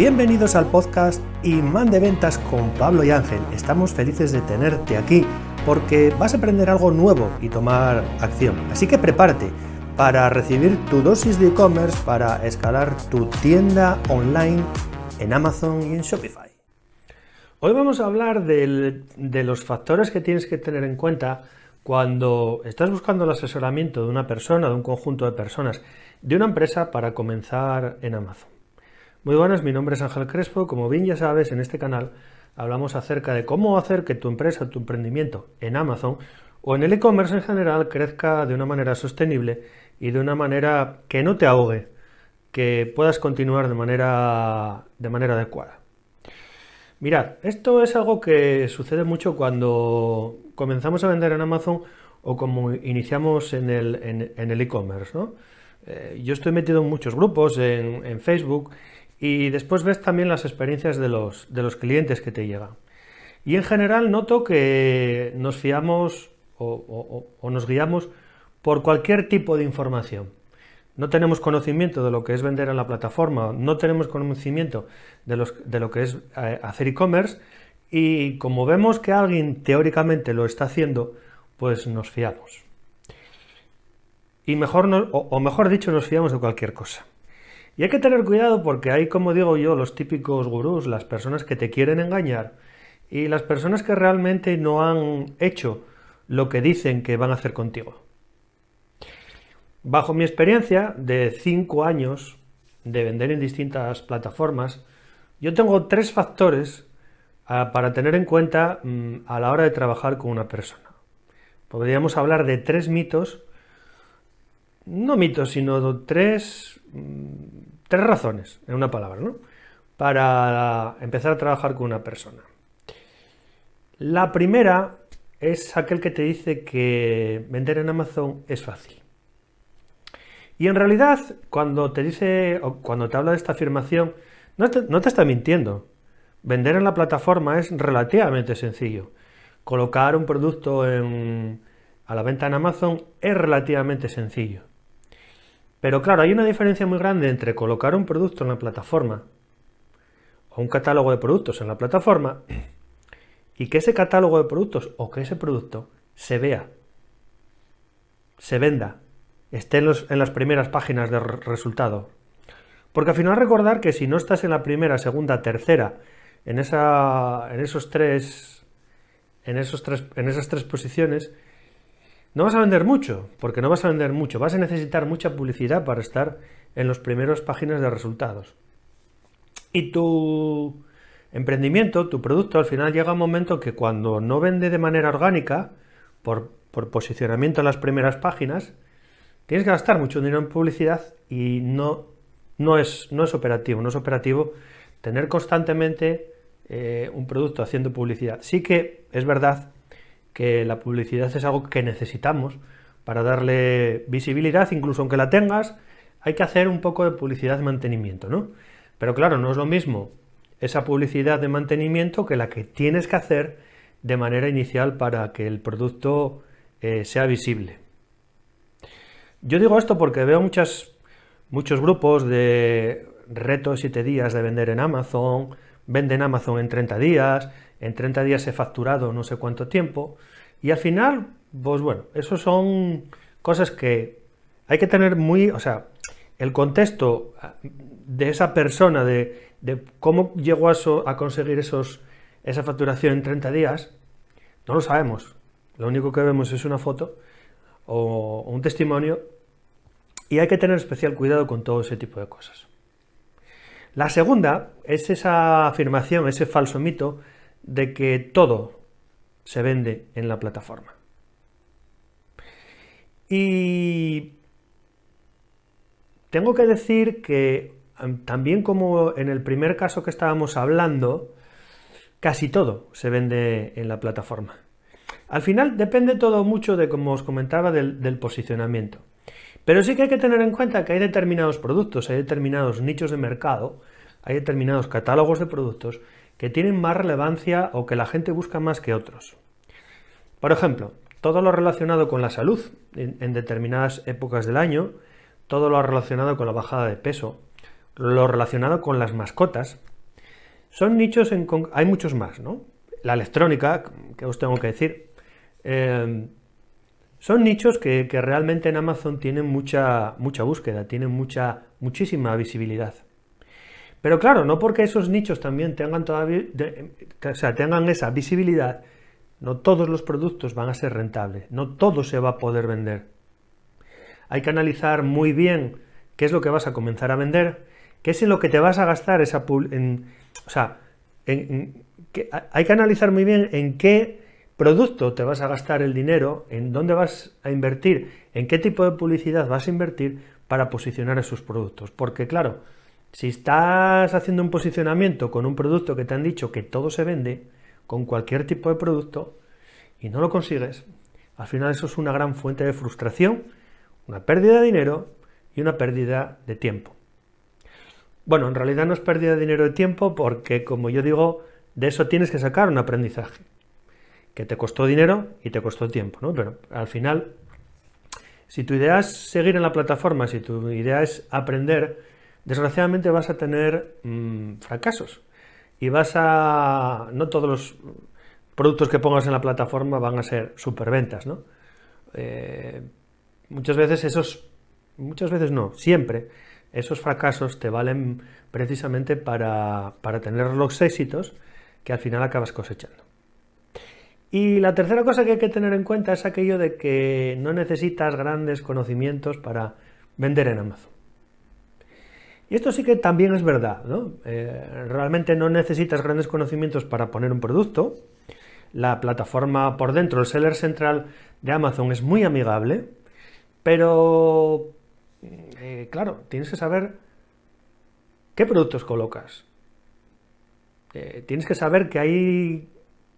Bienvenidos al podcast Imán de Ventas con Pablo y Ángel. Estamos felices de tenerte aquí porque vas a aprender algo nuevo y tomar acción. Así que prepárate para recibir tu dosis de e-commerce para escalar tu tienda online en Amazon y en Shopify. Hoy vamos a hablar de los factores que tienes que tener en cuenta cuando estás buscando el asesoramiento de una persona, de un conjunto de personas, de una empresa para comenzar en Amazon. Muy buenas, mi nombre es Ángel Crespo. Como bien ya sabes, en este canal hablamos acerca de cómo hacer que tu empresa, tu emprendimiento en Amazon o en el e-commerce en general crezca de una manera sostenible y de una manera que no te ahogue, que puedas continuar de manera, de manera adecuada. Mirad, esto es algo que sucede mucho cuando comenzamos a vender en Amazon o como iniciamos en el e-commerce. ¿no? Eh, yo estoy metido en muchos grupos en, en Facebook y después ves también las experiencias de los, de los clientes que te llegan. Y en general noto que nos fiamos o, nos guiamos por cualquier tipo de información. No tenemos conocimiento de lo que es vender en la plataforma, no tenemos conocimiento de, los, de lo que es eh, hacer e-commerce y como vemos que alguien teóricamente lo está haciendo, pues nos fiamos. Y mejor o mejor dicho, nos fiamos de cualquier cosa. Y hay que tener cuidado porque hay, como digo yo, los típicos gurús, las personas que te quieren engañar y las personas que realmente no han hecho lo que dicen que van a hacer contigo. Bajo mi experiencia de cinco años de vender en distintas plataformas, yo tengo tres factores ah, para tener en cuenta mm, a la hora de trabajar con una persona. Podríamos hablar de tres mitos, no mitos, sino tres mm, Tres razones, en una palabra, ¿no? Para empezar a trabajar con una persona. La primera es aquel que te dice que vender en Amazon es fácil. Y en realidad, cuando te dice, o cuando te habla de esta afirmación, no te, no te está mintiendo. Vender en la plataforma es relativamente sencillo. Colocar un producto a la venta en Amazon es relativamente sencillo. Pero claro, hay una diferencia muy grande entre colocar un producto en la plataforma o un catálogo de productos en la plataforma y que ese catálogo de productos o que ese producto se vea, se venda, esté en, las primeras páginas de resultado. Porque al final recordar que si no estás en la primera, segunda, tercera, en, esos tres, en, esos tres, en esas tres posiciones, no vas a vender mucho, porque no vas a vender mucho, vas a necesitar mucha publicidad para estar en las primeras páginas de resultados. Y tu emprendimiento, tu producto, al final llega un momento que cuando no vende de manera orgánica, por, posicionamiento en las primeras páginas, tienes que gastar mucho dinero en publicidad y no, no, es, no es operativo, no es operativo tener constantemente eh, un producto haciendo publicidad. Sí que es verdad que la publicidad es algo que necesitamos para darle visibilidad, incluso aunque la tengas, hay que hacer un poco de publicidad de mantenimiento, ¿no? Pero claro, no es lo mismo esa publicidad de mantenimiento que la que tienes que hacer de manera inicial para que el producto eh, sea visible. Yo digo esto porque veo muchos grupos de retos 7 días de vender en Amazon, venden Amazon en 30 días, en 30 días he facturado no sé cuánto tiempo, y al final, pues bueno, eso son cosas que hay que tener muy, o sea, el contexto de esa persona, de, cómo llegó a, a, conseguir esos, esa facturación en 30 días, no lo sabemos. Lo único que vemos es una foto o un testimonio y hay que tener especial cuidado con todo ese tipo de cosas. La segunda es esa afirmación, ese falso mito de que todo se vende en la plataforma. Y tengo que decir que también como en el primer caso que estábamos hablando, casi todo se vende en la plataforma. Al final depende todo mucho de, como os comentaba, del, posicionamiento. Pero sí que hay que tener en cuenta que hay determinados productos, hay determinados nichos de mercado, hay determinados catálogos de productos que tienen más relevancia o que la gente busca más que otros. Por ejemplo, todo lo relacionado con la salud en, determinadas épocas del año, todo lo relacionado con la bajada de peso, lo relacionado con las mascotas, son nichos en... Hay muchos más, ¿no? La electrónica, que os tengo que decir. Eh, son nichos que, realmente en Amazon tienen mucha, mucha búsqueda, tienen mucha, muchísima visibilidad. Pero claro, no porque esos nichos también tengan, todavía, o sea, tengan esa visibilidad, no todos los productos van a ser rentables, no todo se va a poder vender. Hay que analizar muy bien qué es lo que vas a comenzar a vender, qué es en lo que te vas a gastar esa... En, o sea, hay que analizar muy bien en qué producto te vas a gastar el dinero, en dónde vas a invertir, en qué tipo de publicidad vas a invertir para posicionar esos productos. Porque claro, si estás haciendo un posicionamiento con un producto que te han dicho que todo se vende, con cualquier tipo de producto, y no lo consigues, al final eso es una gran fuente de frustración, una pérdida de dinero y una pérdida de tiempo. Bueno, en realidad no es pérdida de dinero de tiempo porque, como yo digo, de eso tienes que sacar un aprendizaje, que te costó dinero y te costó tiempo, ¿no? Pero al final, si tu idea es seguir en la plataforma, si tu idea es aprender, desgraciadamente vas a tener mm, fracasos y vas a... no todos los productos que pongas en la plataforma van a ser superventas, ¿no? Eh, muchas veces esos, muchas veces no, siempre esos fracasos te valen precisamente para, para tener los éxitos que al final acabas cosechando. Y la tercera cosa que hay que tener en cuenta es aquello de que no necesitas grandes conocimientos para vender en Amazon. Y esto sí que también es verdad, ¿no? Eh, realmente no necesitas grandes conocimientos para poner un producto. La plataforma por dentro, el seller central de Amazon es muy amigable, pero eh, claro, tienes que saber qué productos colocas. Eh, tienes que saber que hay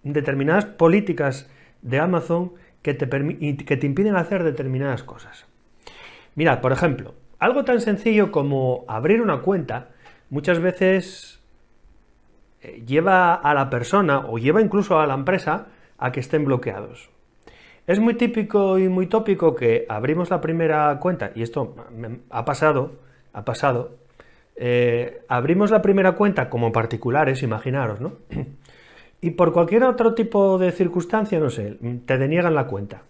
determinadas políticas de Amazon que te, que te impiden hacer determinadas cosas. Mirad, por ejemplo, algo tan sencillo como abrir una cuenta muchas veces eh, lleva a la persona o lleva incluso a la empresa a que estén bloqueados. Es muy típico y muy tópico que abrimos la primera cuenta, y esto ha pasado, ha pasado, eh, abrimos la primera cuenta como particulares, imaginaros, ¿no? Y por cualquier otro tipo de circunstancia, no sé, te deniegan la cuenta.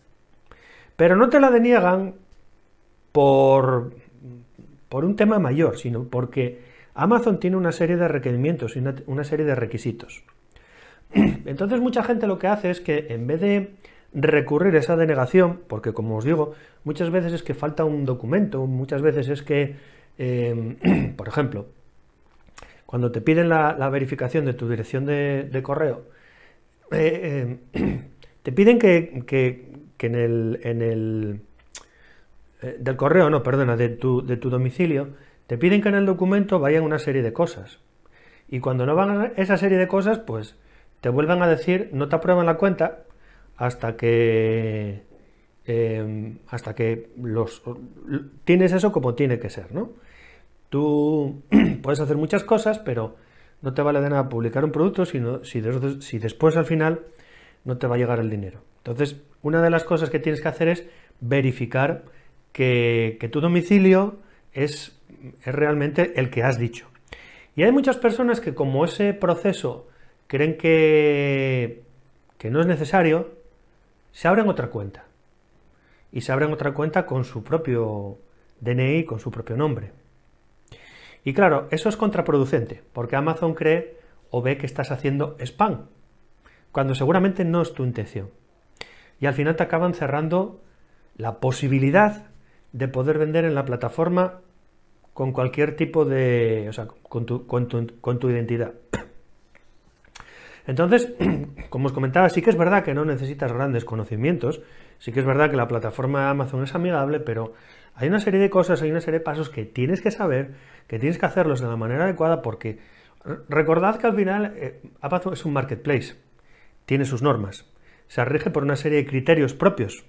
Pero no te la deniegan por por un tema mayor, sino porque Amazon tiene una serie de requerimientos y una, serie de requisitos. Entonces mucha gente lo que hace es que en vez de recurrir a esa denegación, porque como os digo, muchas veces es que falta un documento, muchas veces es que, em, por ejemplo, cuando te piden la, verificación de tu dirección de, correo, eh, em, te piden que, en el eh, del correo, no, perdona, de tu, de tu domicilio, te piden que en el documento vayan una serie de cosas. Y cuando no van esa serie de cosas, pues te vuelven a decir, no te aprueban la cuenta hasta que em, hasta que los tienes eso como tiene que ser, ¿no? Tú puedes hacer muchas cosas, pero no te vale de nada publicar un producto si, si después al final no te va a llegar el dinero. Entonces, una de las cosas que tienes que hacer es verificar que, tu domicilio es, es realmente el que has dicho. Y hay muchas personas que como ese proceso creen que, que no es necesario, se abren otra cuenta. Y se abren otra cuenta con su propio DNI, con su propio nombre. Y claro, eso es contraproducente, porque Amazon cree o ve que estás haciendo spam, cuando seguramente no es tu intención. Y al final te acaban cerrando la posibilidad de poder vender en la plataforma con cualquier tipo de, o sea, con tu, con tu, identidad. Entonces, como os comentaba, sí que es verdad que no necesitas grandes conocimientos, sí que es verdad que la plataforma de Amazon es amigable, pero hay una serie de cosas, hay una serie de pasos que tienes que saber, que tienes que hacerlos de la manera adecuada, porque recordad que al final eh, Amazon es un marketplace, tiene sus normas, se rige por una serie de criterios propios,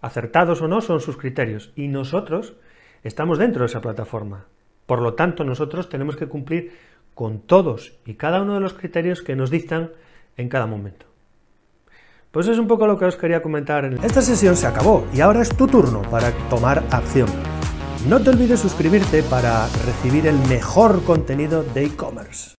acertados o no son sus criterios, y nosotros estamos dentro de esa plataforma. Por lo tanto, nosotros tenemos que cumplir con todos y cada uno de los criterios que nos dictan en cada momento. Pues es un poco lo que os quería comentar. En... Esta sesión se acabó y ahora es tu turno para tomar acción. No te olvides suscribirte para recibir el mejor contenido de e-commerce.